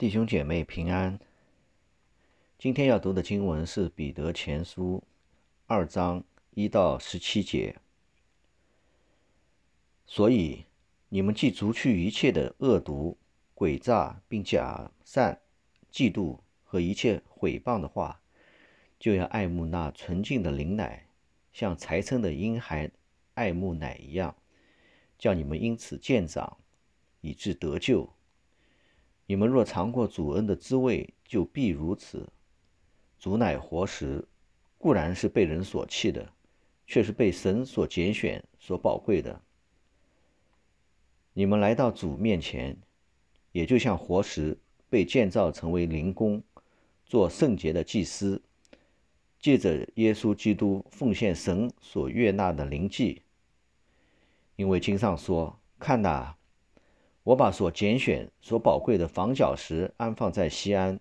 弟兄姐妹平安。今天要读的经文是《彼得前书》二章一到十七节。所以，你们既除去一切的恶毒、诡诈，并假善、嫉妒和一切毁谤的话，就要爱慕那纯净的灵奶，像才生的婴孩爱慕奶一样，叫你们因此渐长，以致得救。你们若尝过主恩的滋味，就必如此。主乃活石，固然是被人所弃的，却是被神所拣选、所宝贵的。你们来到主面前，也就像活石被建造成为灵宫，做圣洁的祭司，借着耶稣基督奉献神所悦纳的灵祭。因为经上说：“看哪。”我把所拣选、所宝贵的房角石安放在西安，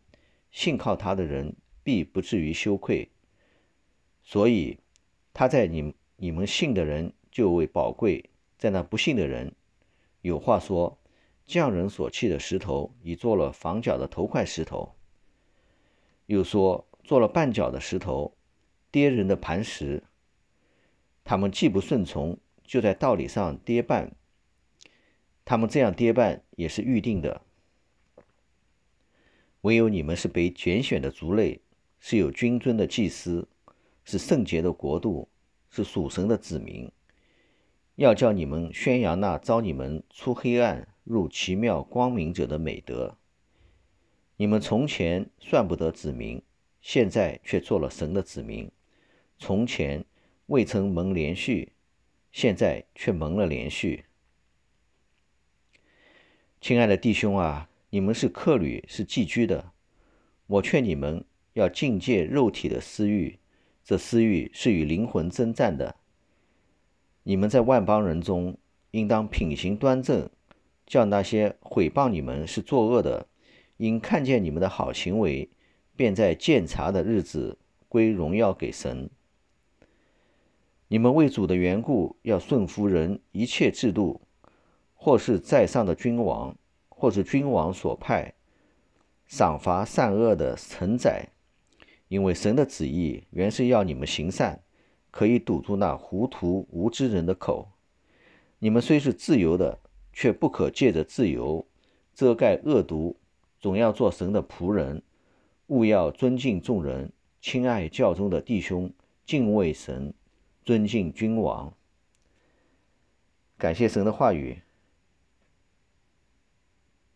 信靠他的人必不至于羞愧。所以他在你你们信的人就为宝贵，在那不信的人，有话说：匠人所弃的石头，已做了房角的头块石头；又说做了绊脚的石头，跌人的磐石。他们既不顺从，就在道理上跌绊。他们这样跌绊也是预定的。唯有你们是被拣选的族类，是有君尊的祭司，是圣洁的国度，是属神的子民。要叫你们宣扬那招你们出黑暗入奇妙光明者的美德。你们从前算不得子民，现在却做了神的子民；从前未曾蒙连续，现在却蒙了连续。亲爱的弟兄啊，你们是客旅，是寄居的。我劝你们要境戒肉体的私欲，这私欲是与灵魂征战的。你们在万邦人中，应当品行端正，叫那些毁谤你们是作恶的，因看见你们的好行为，便在鉴察的日子归荣耀给神。你们为主的缘故，要顺服人一切制度。或是在上的君王，或是君王所派赏罚善恶的承载，因为神的旨意原是要你们行善，可以堵住那糊涂无知人的口。你们虽是自由的，却不可借着自由遮盖恶毒，总要做神的仆人。务要尊敬众人，亲爱教中的弟兄，敬畏神，尊敬君王。感谢神的话语。